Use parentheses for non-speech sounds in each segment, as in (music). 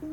欢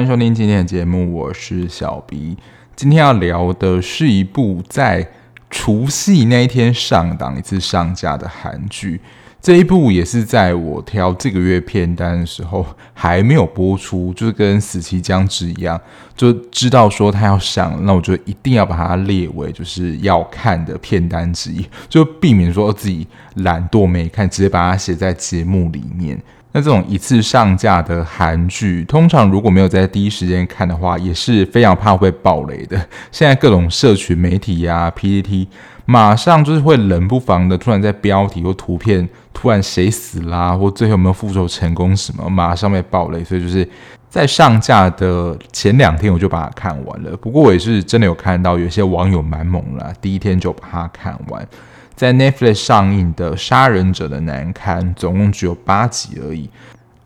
迎收听今天的节目，我是小 B。今天要聊的是一部在除夕那一天上档一次上架的韩剧。这一部也是在我挑这个月片单的时候还没有播出，就是跟《死期将至》一样，就知道说它要上，那我就一定要把它列为就是要看的片单之一，就避免说自己懒惰没看，直接把它写在节目里面。那这种一次上架的韩剧，通常如果没有在第一时间看的话，也是非常怕会爆雷的。现在各种社群媒体呀、啊、PTT，马上就是会冷不防的突然在标题或图片突然谁死啦，或最后有没有复仇成功什么，马上被爆雷。所以就是在上架的前两天我就把它看完了。不过我也是真的有看到有些网友蛮猛啦，第一天就把它看完。在 Netflix 上映的《杀人者的难堪》总共只有八集而已，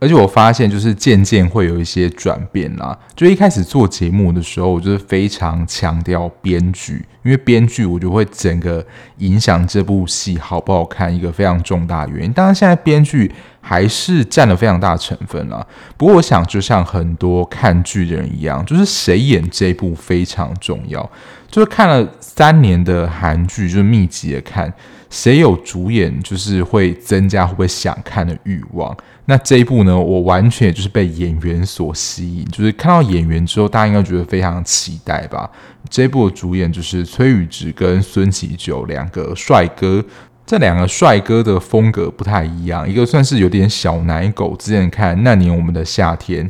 而且我发现就是渐渐会有一些转变啦。就一开始做节目的时候，我就是非常强调编剧，因为编剧我就会整个影响这部戏好不好看一个非常重大原因。当然，现在编剧还是占了非常大的成分啦。不过，我想就像很多看剧的人一样，就是谁演这部非常重要。就是看了三年的韩剧，就是密集的看，谁有主演，就是会增加会不会想看的欲望。那这一部呢，我完全就是被演员所吸引，就是看到演员之后，大家应该觉得非常期待吧。这一部的主演就是崔宇植跟孙锡久两个帅哥，这两个帅哥的风格不太一样，一个算是有点小奶狗，之前看《那年我们的夏天》。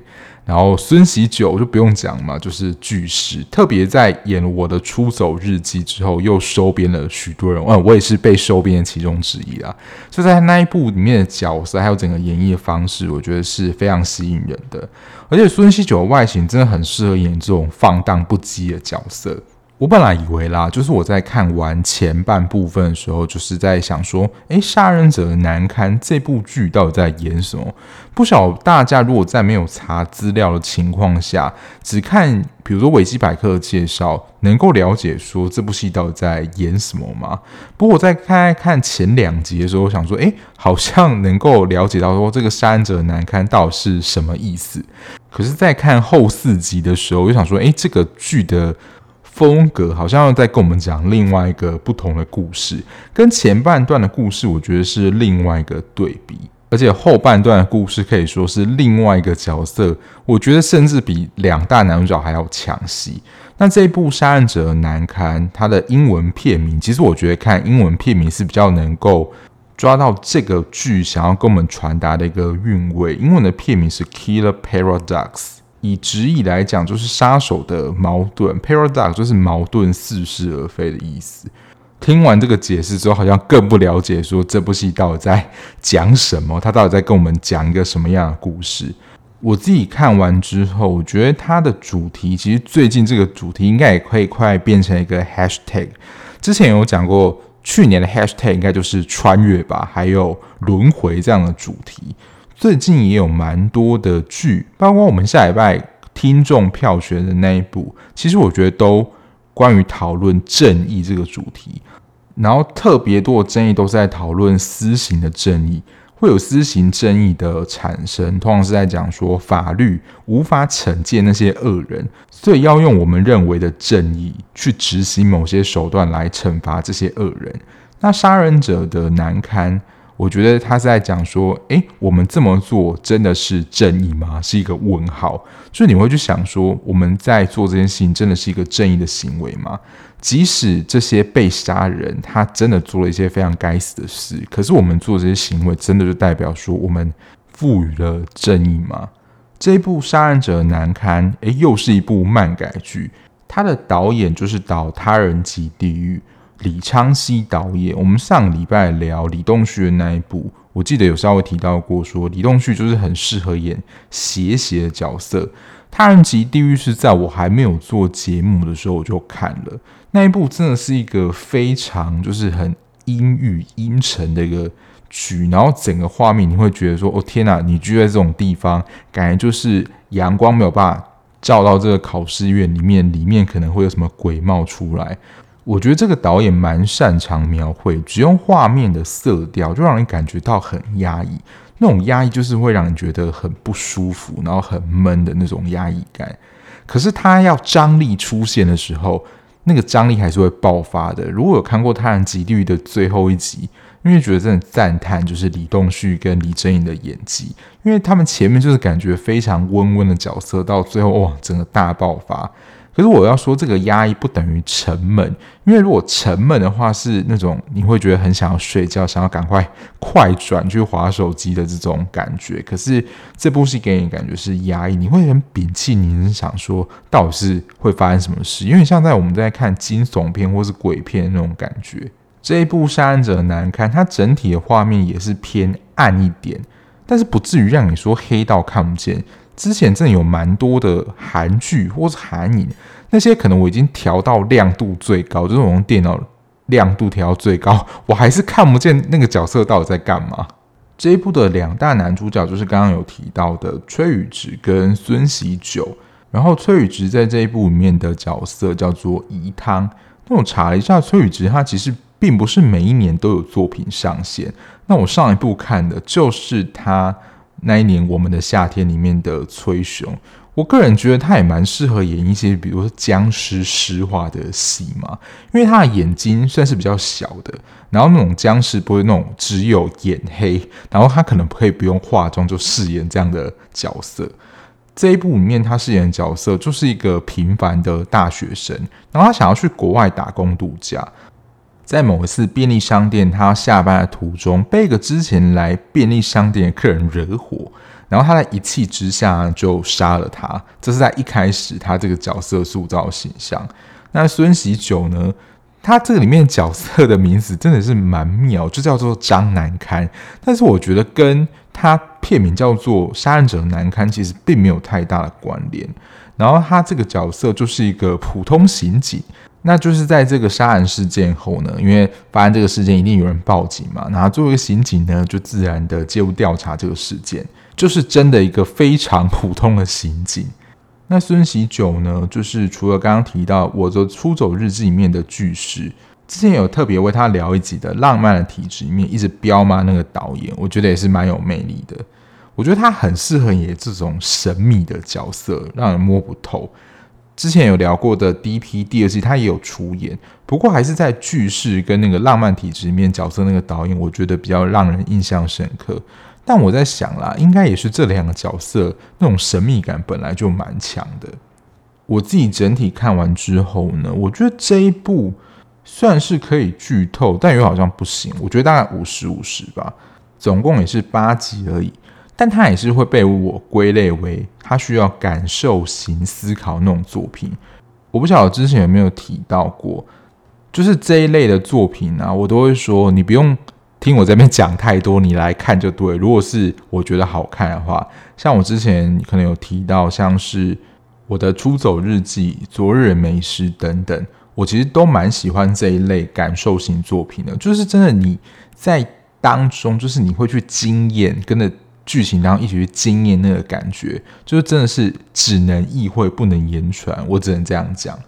然后孙喜九就不用讲嘛，就是巨石，特别在演《我的出走日记》之后，又收编了许多人。嗯，我也是被收编的其中之一啊。就在那一部里面的角色，还有整个演绎的方式，我觉得是非常吸引人的。而且孙喜九的外形真的很适合演这种放荡不羁的角色。我本来以为啦，就是我在看完前半部分的时候，就是在想说，诶，杀人者的难堪这部剧到底在演什么？不晓大家如果在没有查资料的情况下，只看比如说维基百科的介绍，能够了解说这部戏到底在演什么吗？不过我在看看前两集的时候，我想说，诶，好像能够了解到说这个杀人者的难堪到底是什么意思。可是，在看后四集的时候，我就想说，诶，这个剧的。风格好像要在跟我们讲另外一个不同的故事，跟前半段的故事，我觉得是另外一个对比，而且后半段的故事可以说是另外一个角色，我觉得甚至比两大男主角还要抢戏。那这一部《杀人者的难堪》，它的英文片名，其实我觉得看英文片名是比较能够抓到这个剧想要跟我们传达的一个韵味。英文的片名是《Killer Paradox》。以直译来讲，就是杀手的矛盾，paradox 就是矛盾似是而非的意思。听完这个解释之后，好像更不了解说这部戏到底在讲什么，他到底在跟我们讲一个什么样的故事。我自己看完之后，我觉得它的主题其实最近这个主题应该也可以快变成一个 hashtag。之前有讲过，去年的 hashtag 应该就是穿越吧，还有轮回这样的主题。最近也有蛮多的剧，包括我们下礼拜听众票选的那一部，其实我觉得都关于讨论正义这个主题，然后特别多的争议都是在讨论私刑的正义，会有私刑正义的产生，通常是在讲说法律无法惩戒那些恶人，所以要用我们认为的正义去执行某些手段来惩罚这些恶人。那杀人者的难堪。我觉得他是在讲说，诶，我们这么做真的是正义吗？是一个问号。就是你会去想说，我们在做这件事情真的是一个正义的行为吗？即使这些被杀人他真的做了一些非常该死的事，可是我们做这些行为真的就代表说我们赋予了正义吗？这一部《杀人者难堪》诶，又是一部漫改剧，他的导演就是导《他人及地狱》。李昌熙导演，我们上礼拜聊李栋旭的那一部，我记得有稍微提到过说，李栋旭就是很适合演邪邪的角色。他人及地狱是在我还没有做节目的时候我就看了那一部，真的是一个非常就是很阴郁阴沉的一个剧，然后整个画面你会觉得说，哦天哪，你居在这种地方，感觉就是阳光没有办法照到这个考试院里面，里面可能会有什么鬼冒出来。我觉得这个导演蛮擅长描绘，只用画面的色调就让人感觉到很压抑，那种压抑就是会让人觉得很不舒服，然后很闷的那种压抑感。可是他要张力出现的时候，那个张力还是会爆发的。如果有看过《他人即地狱》的最后一集，因为觉得真的赞叹，就是李栋旭跟李正英的演技，因为他们前面就是感觉非常温温的角色，到最后哇，整个大爆发。可是我要说，这个压抑不等于沉闷，因为如果沉闷的话，是那种你会觉得很想要睡觉，想要赶快快转去滑手机的这种感觉。可是这部戏给你感觉是压抑，你会很屏气，你很想说到底是会发生什么事？因为像在我们在看惊悚片或是鬼片那种感觉。这一部《杀人者难堪》，它整体的画面也是偏暗一点，但是不至于让你说黑到看不见。之前真的有蛮多的韩剧或是韩影，那些可能我已经调到亮度最高，就是我用电脑亮度调到最高，我还是看不见那个角色到底在干嘛。这一部的两大男主角就是刚刚有提到的崔宇植跟孙锡九，然后崔宇植在这一部里面的角色叫做宜汤。那我查了一下，崔宇植他其实并不是每一年都有作品上线。那我上一部看的就是他。那一年，我们的夏天里面的崔雄，我个人觉得他也蛮适合演一些，比如说僵尸尸化的戏嘛，因为他的眼睛算是比较小的，然后那种僵尸不会那种只有眼黑，然后他可能可以不用化妆就饰演这样的角色。这一部里面他饰演的角色就是一个平凡的大学生，然后他想要去国外打工度假。在某一次便利商店，他下班的途中被一个之前来便利商店的客人惹火，然后他在一气之下就杀了他。这是在一开始他这个角色塑造形象。那孙喜久呢？他这个里面角色的名字真的是蛮妙，就叫做张难堪。但是我觉得跟他片名叫做《杀人者难堪》其实并没有太大的关联。然后他这个角色就是一个普通刑警。那就是在这个杀人事件后呢，因为发生这个事件一定有人报警嘛，然后作为一个刑警呢，就自然的介入调查这个事件，就是真的一个非常普通的刑警。那孙喜久呢，就是除了刚刚提到我的出走日记里面的句式，之前有特别为他聊一集的浪漫的体质里面一直彪骂那个导演，我觉得也是蛮有魅力的。我觉得他很适合演这种神秘的角色，让人摸不透。之前有聊过的 D.P. 第二季，他也有出演，不过还是在句式跟那个浪漫体质里面角色那个导演，我觉得比较让人印象深刻。但我在想啦，应该也是这两个角色那种神秘感本来就蛮强的。我自己整体看完之后呢，我觉得这一部算是可以剧透，但又好像不行。我觉得大概五十五十吧，总共也是八集而已。但它也是会被我归类为它需要感受型思考那种作品。我不晓得之前有没有提到过，就是这一类的作品啊，我都会说你不用听我这边讲太多，你来看就对。如果是我觉得好看的话，(laughs) 像我之前可能有提到，像是我的出走日记、昨日美食等等，我其实都蛮喜欢这一类感受型作品的。就是真的你在当中，就是你会去经验跟着。剧情当中一起去经验那个感觉，就是真的是只能意会不能言传，我只能这样讲。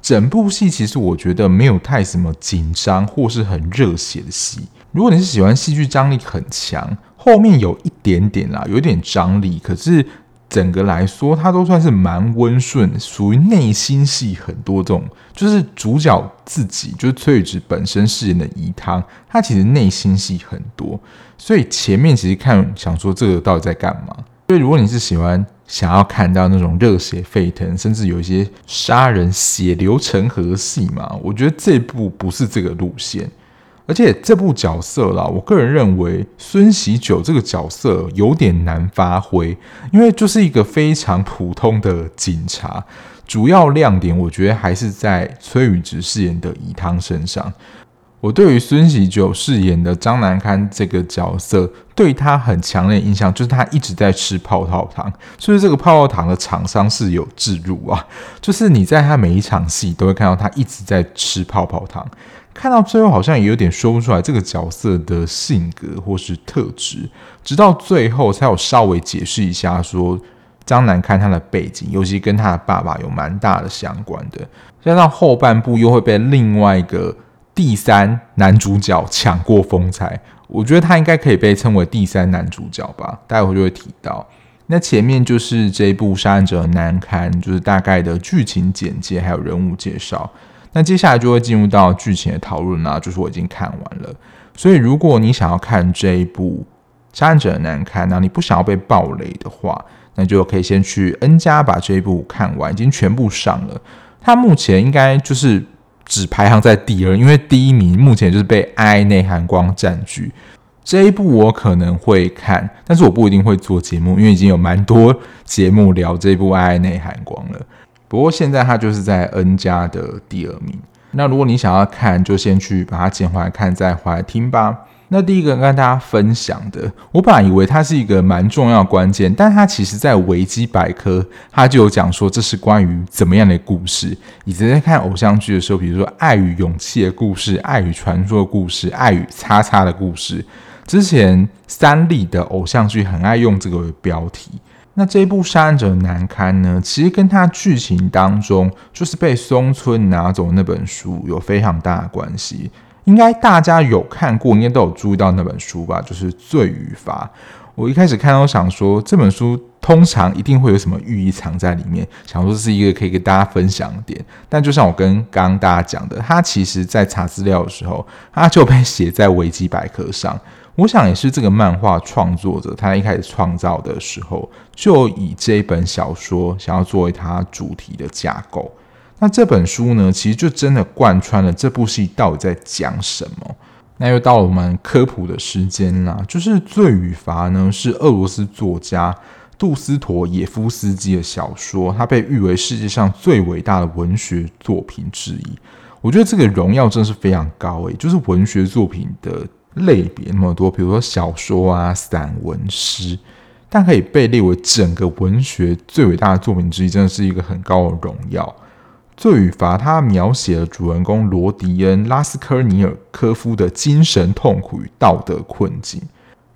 整部戏其实我觉得没有太什么紧张或是很热血的戏。如果你是喜欢戏剧张力很强，后面有一点点啦，有一点张力，可是。整个来说，它都算是蛮温顺，属于内心戏很多这种，就是主角自己，就是崔宇植本身饰演的宜汤，他其实内心戏很多，所以前面其实看想说这个到底在干嘛？所以如果你是喜欢想要看到那种热血沸腾，甚至有一些杀人血流成河戏嘛，我觉得这部不是这个路线。而且这部角色啦，我个人认为孙喜九这个角色有点难发挥，因为就是一个非常普通的警察。主要亮点我觉得还是在崔宇植饰演的宜汤身上。我对于孙喜九饰演的张南堪这个角色，对他很强烈印象就是他一直在吃泡泡糖，所以这个泡泡糖的厂商是有置入啊，就是你在他每一场戏都会看到他一直在吃泡泡糖。看到最后好像也有点说不出来这个角色的性格或是特质，直到最后才有稍微解释一下说，张南看他的背景，尤其跟他的爸爸有蛮大的相关的，加上后半部又会被另外一个第三男主角抢过风采，我觉得他应该可以被称为第三男主角吧。待会就会提到。那前面就是这一部《杀人者难堪》，就是大概的剧情简介还有人物介绍。那接下来就会进入到剧情的讨论啦，就是我已经看完了。所以如果你想要看这一部《杀人者难堪》，那你不想要被暴雷的话，那就可以先去 N 家把这一部看完，已经全部上了。它目前应该就是只排行在第二，因为第一名目前就是被《爱内含光》占据。这一部我可能会看，但是我不一定会做节目，因为已经有蛮多节目聊这部《爱内含光》了。不过现在它就是在 N 家的第二名。那如果你想要看，就先去把它捡回来看，再回来听吧。那第一个跟大家分享的，我本来以为它是一个蛮重要的关键，但它其实在维基百科，它就有讲说这是关于怎么样的故事。以前在看偶像剧的时候，比如说《爱与勇气》的故事，《爱与传说》的故事，《爱与叉叉》的故事。之前三立的偶像剧很爱用这个标题。那这一部《杀人者的难堪》呢，其实跟它剧情当中就是被松村拿走那本书有非常大的关系。应该大家有看过，应该都有注意到那本书吧？就是《罪与罚》。我一开始看到想说，这本书通常一定会有什么寓意藏在里面，想说是一个可以跟大家分享的点。但就像我跟刚刚大家讲的，它其实在查资料的时候，它就被写在维基百科上。我想也是这个漫画创作者，他一开始创造的时候，就以这本小说想要作为他主题的架构。那这本书呢，其实就真的贯穿了这部戏到底在讲什么。那又到了我们科普的时间啦，就是《罪与罚》呢，是俄罗斯作家杜斯妥也夫斯基的小说，他被誉为世界上最伟大的文学作品之一。我觉得这个荣耀真的是非常高诶，就是文学作品的。类别那么多，比如说小说啊、散文、诗，但可以被列为整个文学最伟大的作品之一，真的是一个很高的荣耀。《罪与罚》它描写了主人公罗迪恩·拉斯科尼尔科夫的精神痛苦与道德困境。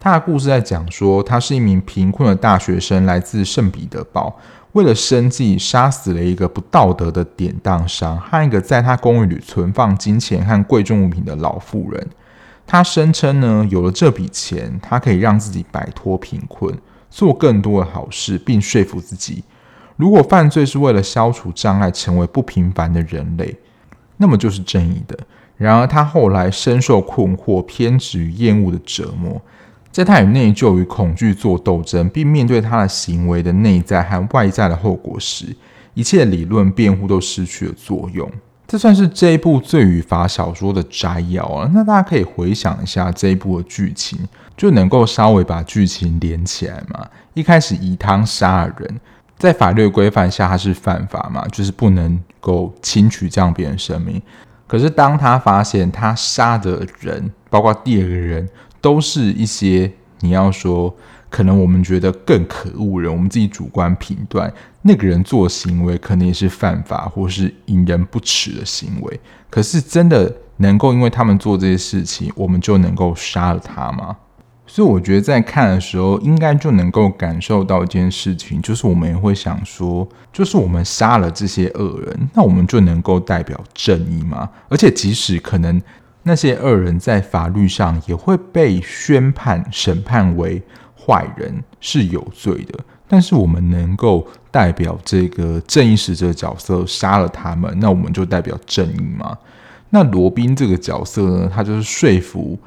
他的故事在讲说，他是一名贫困的大学生，来自圣彼得堡，为了生计杀死了一个不道德的典当商和一个在他公寓里存放金钱和贵重物品的老妇人。他声称呢，有了这笔钱，他可以让自己摆脱贫困，做更多的好事，并说服自己，如果犯罪是为了消除障碍，成为不平凡的人类，那么就是正义的。然而，他后来深受困惑、偏执与厌恶的折磨，在他与内疚与恐惧做斗争，并面对他的行为的内在和外在的后果时，一切理论辩护都失去了作用。这算是这一部《罪与罚》小说的摘要啊。那大家可以回想一下这一部的剧情，就能够稍微把剧情连起来嘛。一开始以汤杀人，在法律规范下他是犯法嘛，就是不能够轻取这样别人生命。可是当他发现他杀的人，包括第二个人，都是一些你要说。可能我们觉得更可恶人，我们自己主观评断，那个人做行为可能也是犯法或是引人不齿的行为。可是真的能够因为他们做这些事情，我们就能够杀了他吗？所以我觉得在看的时候，应该就能够感受到一件事情，就是我们也会想说，就是我们杀了这些恶人，那我们就能够代表正义吗？而且即使可能那些恶人在法律上也会被宣判审判为。坏人是有罪的，但是我们能够代表这个正义使者角色杀了他们，那我们就代表正义吗？那罗宾这个角色呢，他就是说服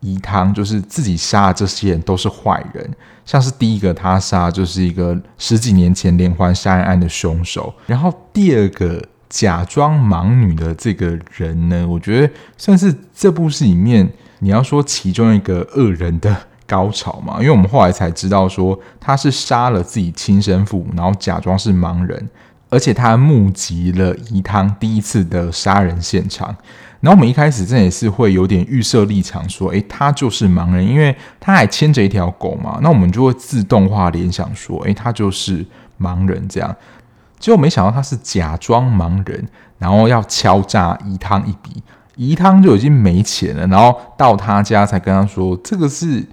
伊汤，就是自己杀的这些人都是坏人。像是第一个他杀就是一个十几年前连环杀人案的凶手，然后第二个假装盲女的这个人呢，我觉得算是这部戏里面你要说其中一个恶人的。高潮嘛，因为我们后来才知道说他是杀了自己亲生父母，然后假装是盲人，而且他目击了宜汤第一次的杀人现场。然后我们一开始真的也是会有点预设立场，说，诶，他就是盲人，因为他还牵着一条狗嘛，那我们就会自动化联想说，诶，他就是盲人这样。结果没想到他是假装盲人，然后要敲诈宜汤一笔，宜汤就已经没钱了，然后到他家才跟他说，这个是。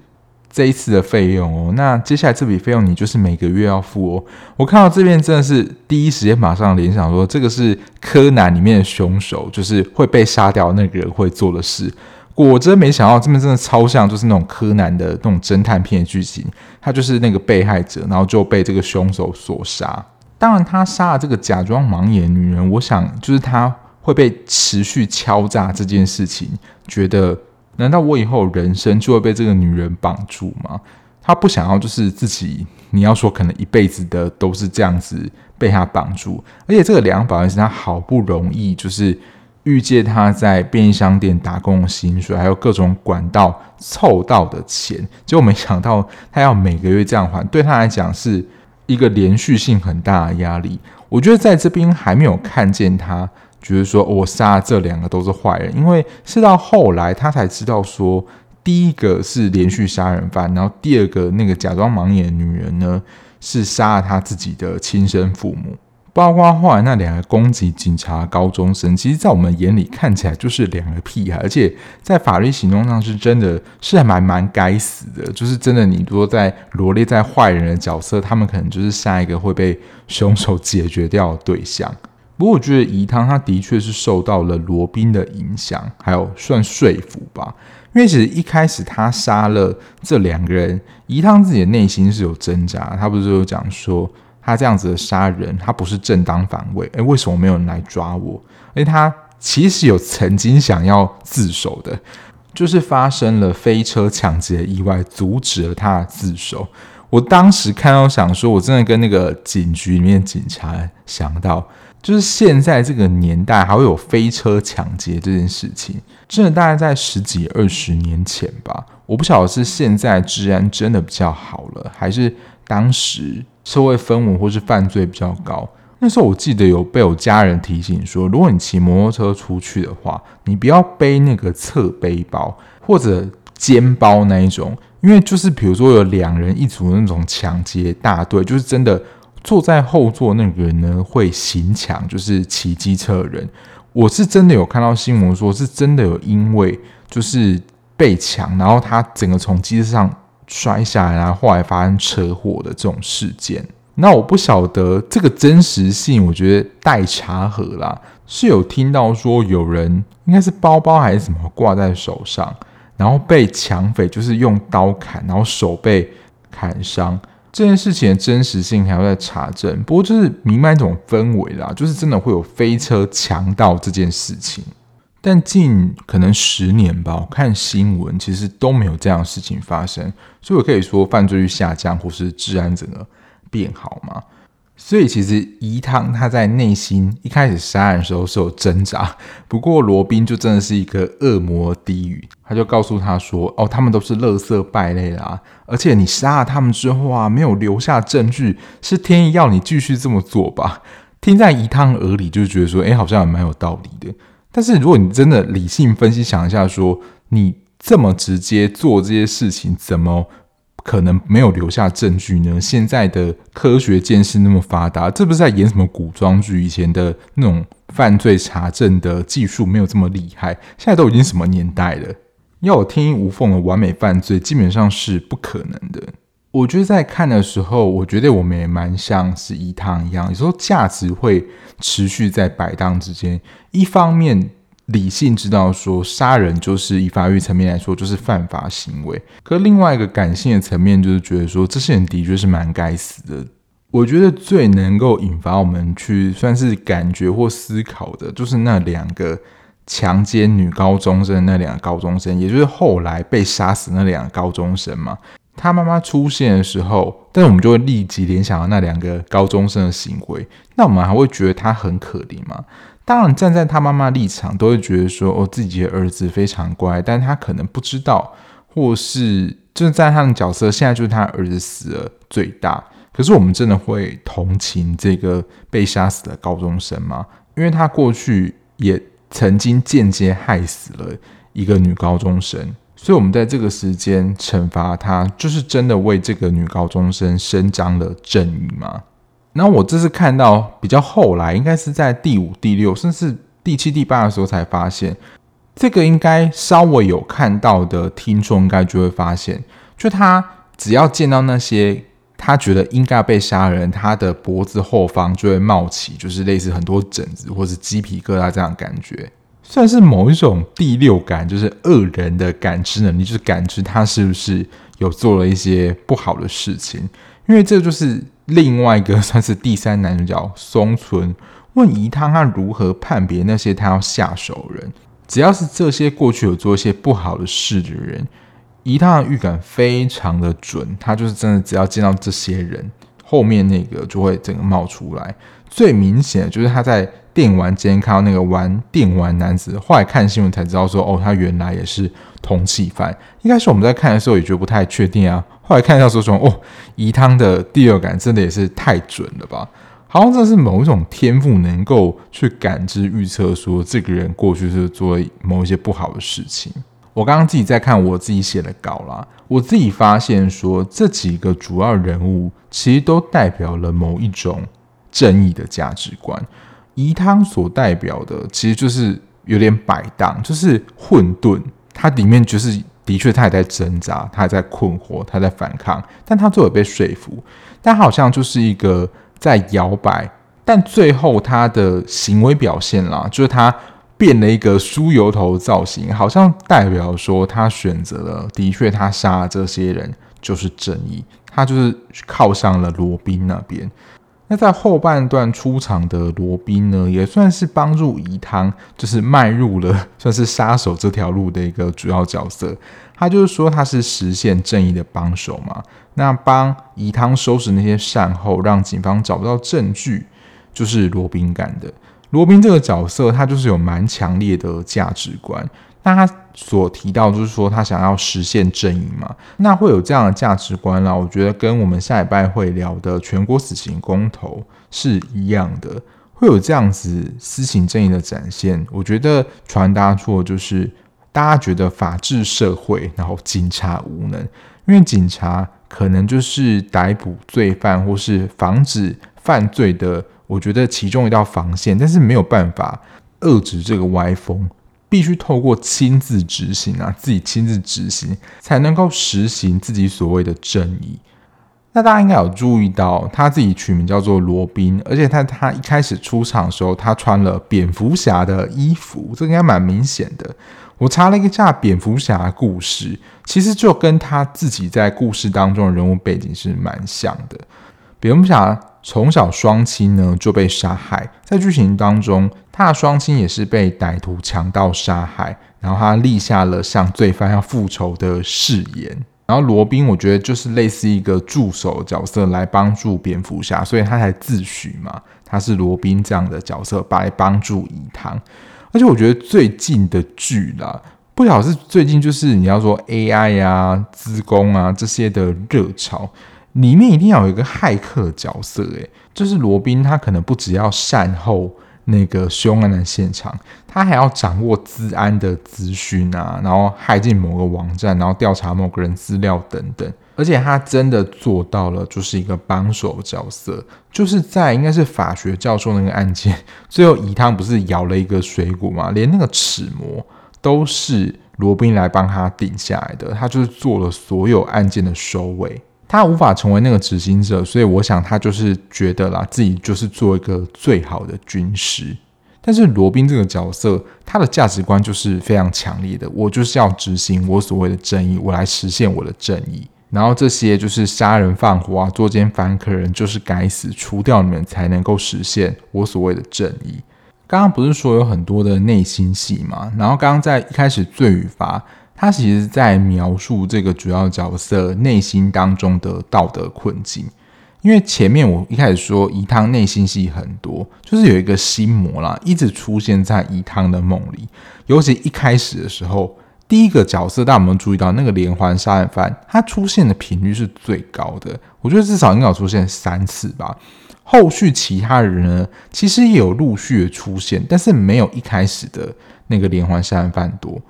这一次的费用哦，那接下来这笔费用你就是每个月要付哦。我看到这边真的是第一时间马上联想说，这个是柯南里面的凶手，就是会被杀掉那个人会做的事。果真没想到，这边真的超像，就是那种柯南的那种侦探片的剧情。他就是那个被害者，然后就被这个凶手所杀。当然，他杀了这个假装盲眼女人，我想就是他会被持续敲诈这件事情，觉得。难道我以后人生就会被这个女人绑住吗？他不想要，就是自己，你要说可能一辈子的都是这样子被他绑住。而且这个梁保仁是他好不容易就是预借他在便利商店打工的薪水，还有各种管道凑到的钱，结果没想到他要每个月这样还，对他来讲是一个连续性很大的压力。我觉得在这边还没有看见他。觉得说，我杀这两个都是坏人，因为是到后来他才知道说，第一个是连续杀人犯，然后第二个那个假装盲眼的女人呢，是杀了他自己的亲生父母，包括后来那两个攻击警察高中生，其实，在我们眼里看起来就是两个屁孩，而且在法律行动上是真的是还蛮蛮该死的，就是真的，你如果在罗列在坏人的角色，他们可能就是下一个会被凶手解决掉的对象。不过我觉得宜汤他的确是受到了罗宾的影响，还有算说服吧。因为其实一开始他杀了这两个人，宜汤自己的内心是有挣扎。他不是有讲说，他这样子的杀人，他不是正当防卫。诶，为什么没有人来抓我？诶，他其实有曾经想要自首的，就是发生了飞车抢劫意外，阻止了他的自首。我当时看到想说，我真的跟那个警局里面警察想到。就是现在这个年代还会有飞车抢劫这件事情，真的大概在十几二十年前吧。我不晓得是现在治安真的比较好了，还是当时社会氛围或是犯罪比较高。那时候我记得有被我家人提醒说，如果你骑摩托车出去的话，你不要背那个侧背包或者肩包那一种，因为就是比如说有两人一组的那种抢劫大队，就是真的。坐在后座那个人呢，会行抢，就是骑机车的人。我是真的有看到新闻，说是真的有因为就是被抢，然后他整个从机车上摔下来，然后后来发生车祸的这种事件。那我不晓得这个真实性，我觉得待查核啦。是有听到说有人应该是包包还是什么挂在手上，然后被抢匪就是用刀砍，然后手被砍伤。这件事情的真实性还要再查证，不过就是弥漫一种氛围啦，就是真的会有飞车强盗这件事情。但近可能十年吧，我看新闻其实都没有这样的事情发生，所以我可以说犯罪率下降或是治安整个变好吗？所以其实宜汤他在内心一开始杀人的时候是有挣扎，(laughs) 不过罗宾就真的是一个恶魔低语，他就告诉他说：“哦，他们都是垃圾败类啦，而且你杀了他们之后啊，没有留下证据，是天意要你继续这么做吧？”听在宜汤耳里就觉得说：“哎，好像也蛮有道理的。”但是如果你真的理性分析想一下，说你这么直接做这些事情，怎么？可能没有留下证据呢？现在的科学见识那么发达，这不是在演什么古装剧？以前的那种犯罪查证的技术没有这么厉害，现在都已经什么年代了？要有天衣无缝的完美犯罪，基本上是不可能的。我觉得在看的时候，我觉得我们也蛮像是一趟一样，有时候价值会持续在摆荡之间，一方面。理性知道说杀人就是以法律层面来说就是犯法行为，可另外一个感性的层面就是觉得说这些人的确是蛮该死的。我觉得最能够引发我们去算是感觉或思考的，就是那两个强奸女高中生那两个高中生，也就是后来被杀死那两个高中生嘛。他妈妈出现的时候，但我们就会立即联想到那两个高中生的行为，那我们还会觉得他很可怜吗？当然，站在他妈妈立场，都会觉得说，哦，自己的儿子非常乖，但他可能不知道，或是就是在他的角色，现在就是他儿子死了最大。可是我们真的会同情这个被杀死的高中生吗？因为他过去也曾经间接害死了一个女高中生，所以我们在这个时间惩罚他，就是真的为这个女高中生伸张了正义吗？然后我这次看到比较后来，应该是在第五、第六，甚至第七、第八的时候才发现，这个应该稍微有看到的听众应该就会发现，就他只要见到那些他觉得应该被杀人，他的脖子后方就会冒起，就是类似很多疹子或是鸡皮疙瘩这样感觉，算是某一种第六感，就是恶人的感知能力，就是感知他是不是有做了一些不好的事情。因为这就是另外一个算是第三男主角松村问宜汤他如何判别那些他要下手人，只要是这些过去有做一些不好的事的人。宜汤的预感非常的准，他就是真的，只要见到这些人，后面那个就会整个冒出来。最明显的就是他在电玩间看到那个玩电玩男子，后来看新闻才知道说，哦，他原来也是通缉犯。一开始我们在看的时候也觉得不太确定啊，后来看到说说，哦，宜汤的第六感真的也是太准了吧？好像这是某一种天赋，能够去感知预测说这个人过去是做了某一些不好的事情。我刚刚自己在看我自己写的稿啦，我自己发现说，这几个主要人物其实都代表了某一种正义的价值观。宜汤所代表的其实就是有点摆荡，就是混沌。它里面就是的确，他也在挣扎，他还在困惑，他在反抗，但他最后被说服。但好像就是一个在摇摆，但最后他的行为表现啦，就是他。变了一个梳油头造型，好像代表说他选择了，的确他杀了这些人就是正义，他就是靠上了罗宾那边。那在后半段出场的罗宾呢，也算是帮助宜汤，就是迈入了 (laughs) 算是杀手这条路的一个主要角色。他就是说他是实现正义的帮手嘛，那帮宜汤收拾那些善后，让警方找不到证据，就是罗宾干的。罗宾这个角色，他就是有蛮强烈的价值观。那他所提到就是说，他想要实现正义嘛，那会有这样的价值观啦。我觉得跟我们下礼拜会聊的全国死刑公投是一样的，会有这样子私刑正义的展现。我觉得传达出的就是大家觉得法治社会，然后警察无能，因为警察可能就是逮捕罪犯或是防止犯罪的。我觉得其中一道防线，但是没有办法遏制这个歪风，必须透过亲自执行啊，自己亲自执行，才能够实行自己所谓的正义。那大家应该有注意到，他自己取名叫做罗宾，而且他他一开始出场的时候，他穿了蝙蝠侠的衣服，这应该蛮明显的。我查了一下蝙蝠侠的故事，其实就跟他自己在故事当中的人物背景是蛮像的。蝙蝠侠。从小双亲呢就被杀害，在剧情当中，他的双亲也是被歹徒强盗杀害，然后他立下了向罪犯要复仇的誓言。然后罗宾，我觉得就是类似一个助手角色来帮助蝙蝠侠，所以他才自诩嘛，他是罗宾这样的角色，来帮助以唐。而且我觉得最近的剧啦，不晓得是最近就是你要说 AI 啊、资工啊这些的热潮。里面一定要有一个骇客角色，诶，就是罗宾，他可能不只要善后那个凶案的现场，他还要掌握治安的资讯啊，然后骇进某个网站，然后调查某个人资料等等。而且他真的做到了，就是一个帮手角色，就是在应该是法学教授那个案件，最后宜汤不是咬了一个水果嘛，连那个齿模都是罗宾来帮他顶下来的，他就是做了所有案件的收尾。他无法成为那个执行者，所以我想他就是觉得啦，自己就是做一个最好的军师。但是罗宾这个角色，他的价值观就是非常强烈的，我就是要执行我所谓的正义，我来实现我的正义。然后这些就是杀人放火啊，作奸犯科人就是该死，除掉你们才能够实现我所谓的正义。刚刚不是说有很多的内心戏吗？然后刚刚在一开始罪与罚。他其实在描述这个主要角色内心当中的道德困境，因为前面我一开始说宜汤内心戏很多，就是有一个心魔啦，一直出现在宜汤的梦里。尤其一开始的时候，第一个角色大家有没有注意到那个连环杀人犯，他出现的频率是最高的，我觉得至少应该有出现三次吧。后续其他人呢，其实也有陆续的出现，但是没有一开始的那个连环杀人犯多。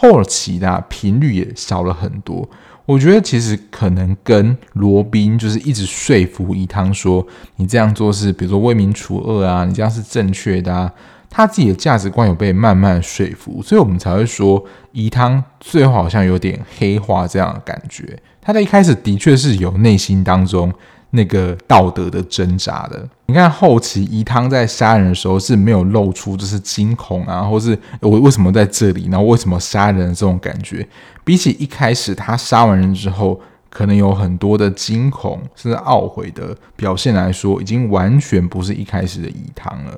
后期的频率也少了很多，我觉得其实可能跟罗宾就是一直说服伊汤说，你这样做是比如说为民除恶啊，你这样是正确的啊，他自己的价值观有被慢慢说服，所以我们才会说伊汤最后好像有点黑化这样的感觉。他在一开始的确是有内心当中那个道德的挣扎的。你看后期宜汤在杀人的时候是没有露出就是惊恐啊，或是我为什么在这里，然后为什么杀人的这种感觉，比起一开始他杀完人之后。可能有很多的惊恐甚至懊悔的表现来说，已经完全不是一开始的宜汤了。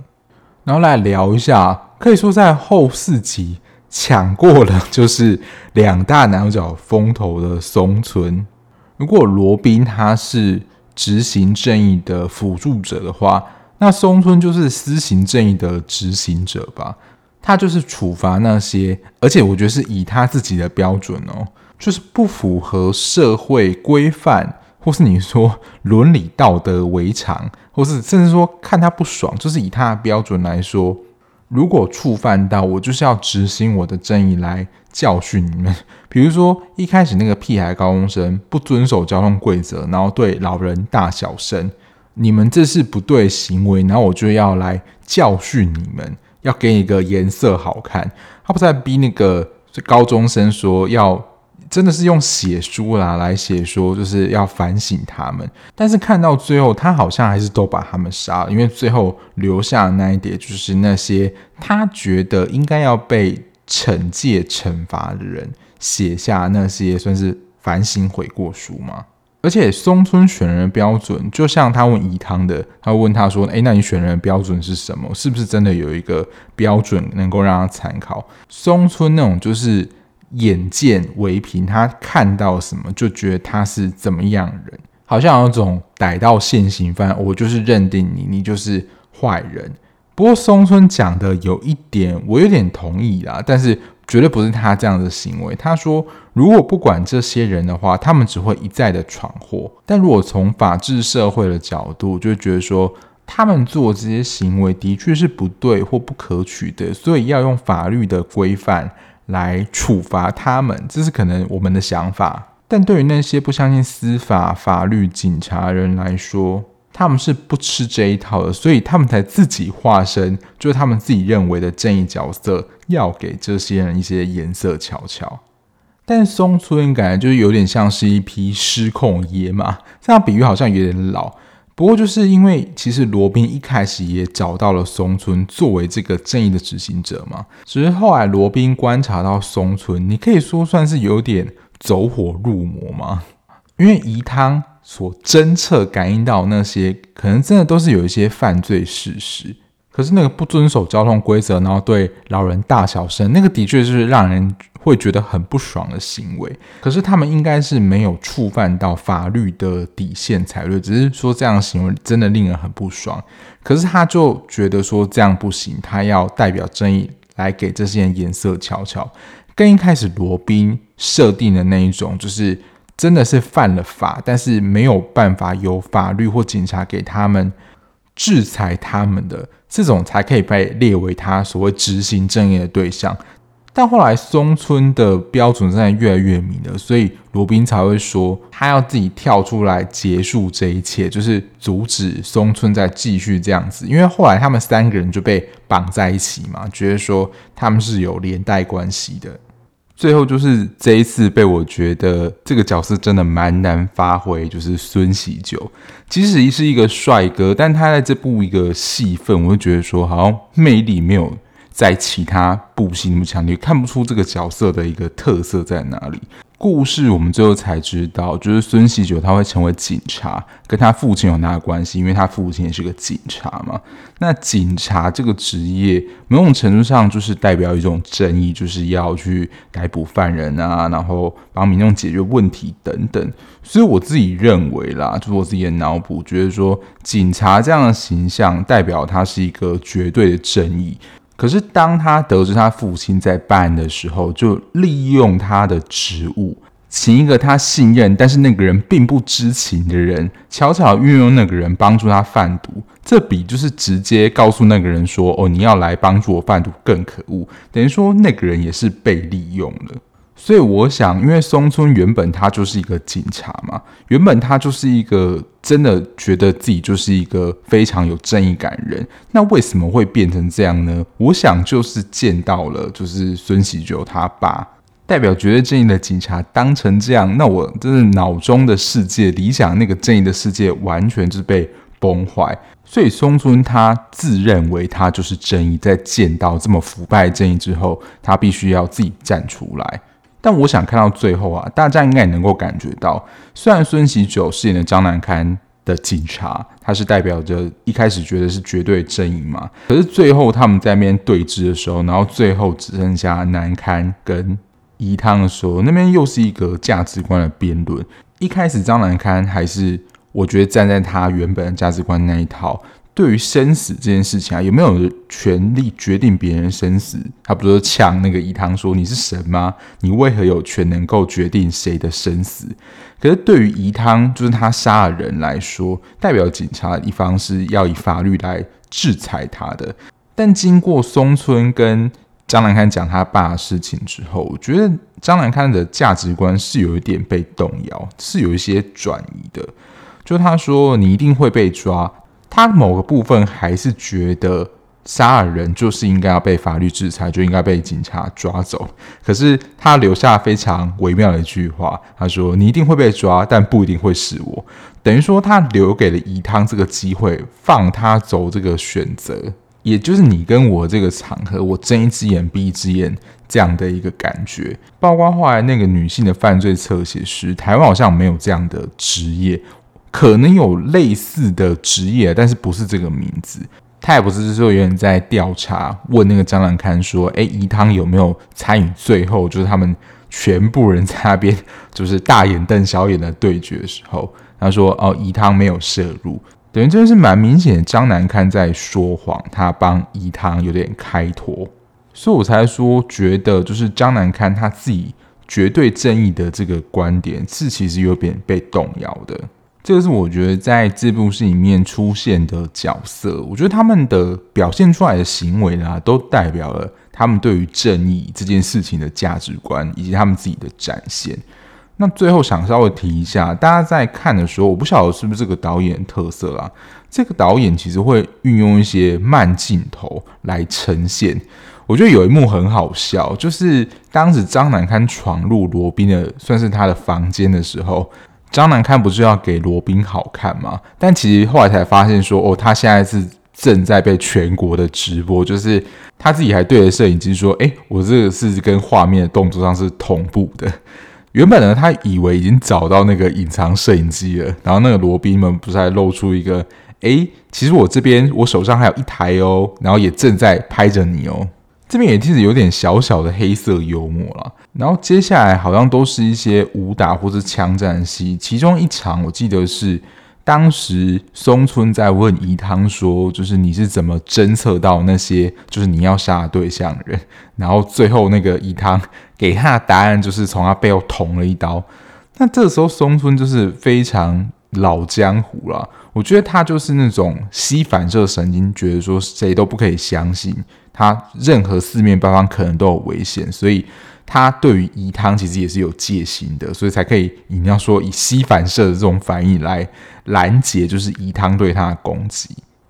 然后来聊一下，可以说在后四集抢过了就是两大男主角风头的松村。如果罗宾他是执行正义的辅助者的话，那松村就是施行正义的执行者吧？他就是处罚那些，而且我觉得是以他自己的标准哦。就是不符合社会规范，或是你说伦理道德为常，或是甚至说看他不爽，就是以他的标准来说，如果触犯到我，就是要执行我的正义来教训你们。比如说一开始那个屁孩高中生不遵守交通规则，然后对老人大小声，你们这是不对行为，然后我就要来教训你们，要给你一个颜色好看。他不是在逼那个高中生说要。真的是用写书啦来写说，就是要反省他们。但是看到最后，他好像还是都把他们杀了，因为最后留下的那一叠，就是那些他觉得应该要被惩戒惩罚的人写下那些算是反省悔过书吗。而且松村选人的标准，就像他问宜汤的，他问他说：“诶，那你选人的标准是什么？是不是真的有一个标准能够让他参考？”松村那种就是。眼见为凭，他看到什么就觉得他是怎么样人，好像有种逮到现行犯，我就是认定你，你就是坏人。不过松村讲的有一点，我有点同意啦，但是绝对不是他这样的行为。他说，如果不管这些人的话，他们只会一再的闯祸；但如果从法治社会的角度，就觉得说他们做这些行为的确是不对或不可取的，所以要用法律的规范。来处罚他们，这是可能我们的想法。但对于那些不相信司法、法律、警察人来说，他们是不吃这一套的，所以他们才自己化身，就是他们自己认为的正义角色，要给这些人一些颜色瞧瞧。但松村感觉就是有点像是一匹失控野马，这样比喻好像有点老。不过，就是因为其实罗宾一开始也找到了松村作为这个正义的执行者嘛，只是后来罗宾观察到松村，你可以说算是有点走火入魔嘛。因为宜汤所侦测感应到那些，可能真的都是有一些犯罪事实。可是那个不遵守交通规则，然后对老人大小声，那个的确是让人会觉得很不爽的行为。可是他们应该是没有触犯到法律的底线才对，只是说这样的行为真的令人很不爽。可是他就觉得说这样不行，他要代表正义来给这些人颜色瞧瞧。跟一开始罗宾设定的那一种，就是真的是犯了法，但是没有办法由法律或警察给他们制裁他们的。这种才可以被列为他所谓执行正义的对象，但后来松村的标准真的越来越明了，所以罗宾才会说他要自己跳出来结束这一切，就是阻止松村再继续这样子。因为后来他们三个人就被绑在一起嘛，觉得说他们是有连带关系的。最后就是这一次被我觉得这个角色真的蛮难发挥，就是孙喜九，即使是一个帅哥，但他在这部一个戏份，我就觉得说好像魅力没有在其他部戏那么强烈，看不出这个角色的一个特色在哪里。故事我们最后才知道，就是孙喜九他会成为警察，跟他父亲有哪个关系？因为他父亲也是个警察嘛。那警察这个职业，某种程度上就是代表一种正义，就是要去逮捕犯人啊，然后帮民众解决问题等等。所以我自己认为啦，就是我自己的脑补，觉得说警察这样的形象，代表他是一个绝对的正义。可是，当他得知他父亲在办案的时候，就利用他的职务，请一个他信任，但是那个人并不知情的人，悄悄运用那个人帮助他贩毒。这比就是直接告诉那个人说：“哦，你要来帮助我贩毒更可恶。”等于说那个人也是被利用了。所以我想，因为松村原本他就是一个警察嘛，原本他就是一个真的觉得自己就是一个非常有正义感人，那为什么会变成这样呢？我想就是见到了，就是孙喜九他把代表绝对正义的警察当成这样，那我真的脑中的世界，理想那个正义的世界，完全就是被崩坏。所以松村他自认为他就是正义，在见到这么腐败正义之后，他必须要自己站出来。但我想看到最后啊，大家应该也能够感觉到，虽然孙喜九饰演的张南堪的警察，他是代表着一开始觉得是绝对正义嘛，可是最后他们在那边对峙的时候，然后最后只剩下南堪跟宜汤的时候，那边又是一个价值观的辩论。一开始张南堪还是。我觉得站在他原本的价值观那一套，对于生死这件事情啊，有没有权利决定别人生死？他不是呛那个宜汤说：“你是神吗？你为何有权能够决定谁的生死？”可是对于宜汤，就是他杀了人来说，代表警察一方是要以法律来制裁他的。但经过松村跟张南堪讲他爸的事情之后，我觉得张南堪的价值观是有一点被动摇，是有一些转移的。就他说你一定会被抓，他某个部分还是觉得杀人就是应该要被法律制裁，就应该被警察抓走。可是他留下非常微妙的一句话，他说你一定会被抓，但不一定会是我。等于说他留给了宜汤这个机会，放他走这个选择，也就是你跟我这个场合，我睁一只眼闭一只眼这样的一个感觉。包括后来那个女性的犯罪侧写师，台湾好像没有这样的职业。可能有类似的职业，但是不是这个名字。他也不是说有人在调查，问那个张兰堪说：“哎，宜汤有没有参与最后？就是他们全部人在那边就是大眼瞪小眼的对决的时候，他说：哦，宜汤没有摄入。等于真的是蛮明显的，张南堪在说谎，他帮宜汤有点开脱，所以我才说觉得就是张兰堪他自己绝对正义的这个观点是其实有点被动摇的。这个是我觉得在这部戏里面出现的角色，我觉得他们的表现出来的行为呢，都代表了他们对于正义这件事情的价值观，以及他们自己的展现。那最后想稍微提一下，大家在看的时候，我不晓得是不是这个导演特色啦。这个导演其实会运用一些慢镜头来呈现。我觉得有一幕很好笑，就是当时张南堪闯入罗宾的，算是他的房间的时候。张南看不是要给罗宾好看吗？但其实后来才发现说，哦，他现在是正在被全国的直播，就是他自己还对着摄影机说：“诶，我这个是跟画面动作上是同步的。(laughs) ”原本呢，他以为已经找到那个隐藏摄影机了，然后那个罗宾们不是还露出一个：“诶，其实我这边我手上还有一台哦，然后也正在拍着你哦。”这边也其实有点小小的黑色幽默了，然后接下来好像都是一些武打或是枪战戏，其中一场我记得是当时松村在问宜汤说，就是你是怎么侦测到那些就是你要杀的对象的人，然后最后那个宜汤给他的答案就是从他背后捅了一刀，那这时候松村就是非常老江湖了，我觉得他就是那种吸反射神经，觉得说谁都不可以相信。他任何四面八方可能都有危险，所以他对于宜汤其实也是有戒心的，所以才可以你要说以吸反射的这种反应来拦截，就是宜汤对他的攻击。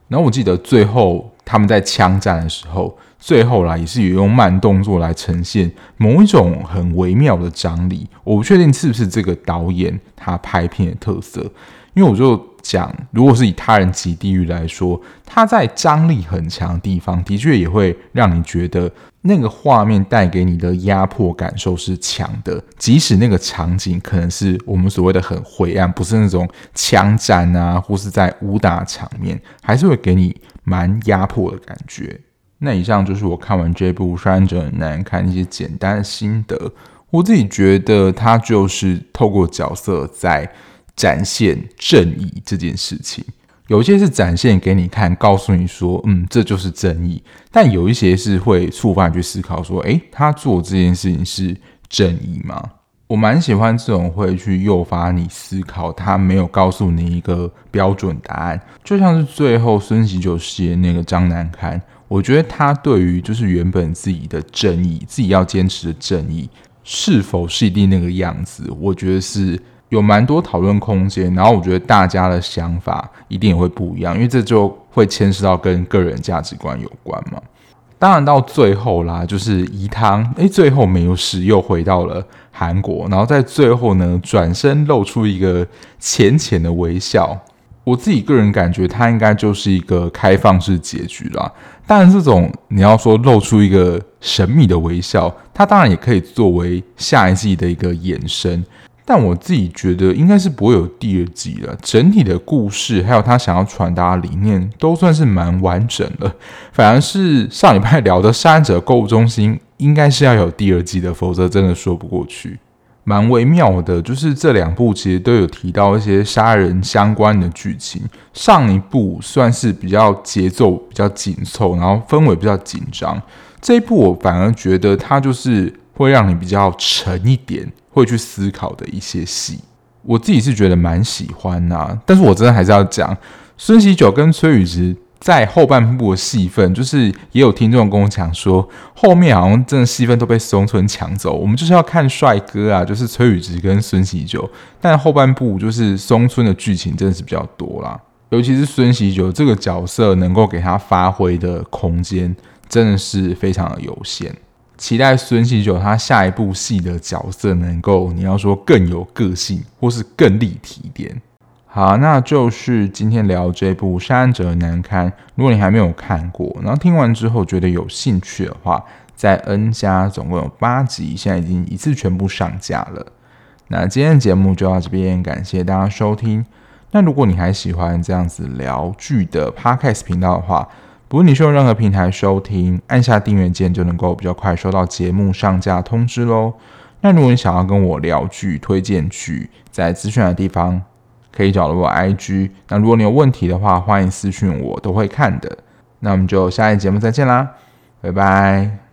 然后我记得最后他们在枪战的时候，最后啦也是有用慢动作来呈现某一种很微妙的张力。我不确定是不是这个导演他拍片的特色，因为我就。讲，如果是以他人即地狱来说，他在张力很强的地方，的确也会让你觉得那个画面带给你的压迫感受是强的。即使那个场景可能是我们所谓的很灰暗，不是那种枪战啊，或是在武打场面，还是会给你蛮压迫的感觉。那以上就是我看完这部《杀人者很难看》一些简单的心得。我自己觉得，他就是透过角色在。展现正义这件事情，有一些是展现给你看，告诉你说，嗯，这就是正义。但有一些是会触发你去思考，说，诶，他做这件事情是正义吗？我蛮喜欢这种会去诱发你思考，他没有告诉你一个标准答案。就像是最后孙喜九饰演那个张南堪，我觉得他对于就是原本自己的正义，自己要坚持的正义。是否是一定那个样子，我觉得是有蛮多讨论空间。然后我觉得大家的想法一定也会不一样，因为这就会牵涉到跟个人价值观有关嘛。当然到最后啦，就是饗汤，哎，最后没有死，又回到了韩国，然后在最后呢，转身露出一个浅浅的微笑。我自己个人感觉，它应该就是一个开放式结局啦。当然，这种你要说露出一个神秘的微笑，它当然也可以作为下一季的一个延伸。但我自己觉得应该是不会有第二季了。整体的故事还有他想要传达的理念都算是蛮完整的。反而是上礼拜聊的《杀人者购物中心》应该是要有第二季的，否则真的说不过去。蛮微妙的，就是这两部其实都有提到一些杀人相关的剧情。上一部算是比较节奏比较紧凑，然后氛围比较紧张。这一部我反而觉得它就是会让你比较沉一点。会去思考的一些戏，我自己是觉得蛮喜欢呐、啊。但是我真的还是要讲，孙喜九跟崔宇植在后半部的戏份，就是也有听众跟我讲说，后面好像真的戏份都被松村抢走。我们就是要看帅哥啊，就是崔宇植跟孙喜九。但后半部就是松村的剧情真的是比较多啦，尤其是孙喜九这个角色能够给他发挥的空间，真的是非常的有限。期待孙锡久他下一部戏的角色能够，你要说更有个性，或是更立体一点。好，那就是今天聊这部《杀人者难堪》。如果你还没有看过，然后听完之后觉得有兴趣的话，在 N 家总共有八集，现在已经一次全部上架了。那今天的节目就到这边，感谢大家收听。那如果你还喜欢这样子聊剧的 Podcast 频道的话，不论你是用任何平台收听，按下订阅键就能够比较快收到节目上架通知喽。那如果你想要跟我聊剧、推荐剧，在资讯的地方可以找到我 IG。那如果你有问题的话，欢迎私讯我，都会看的。那我们就下一节目再见啦，拜拜。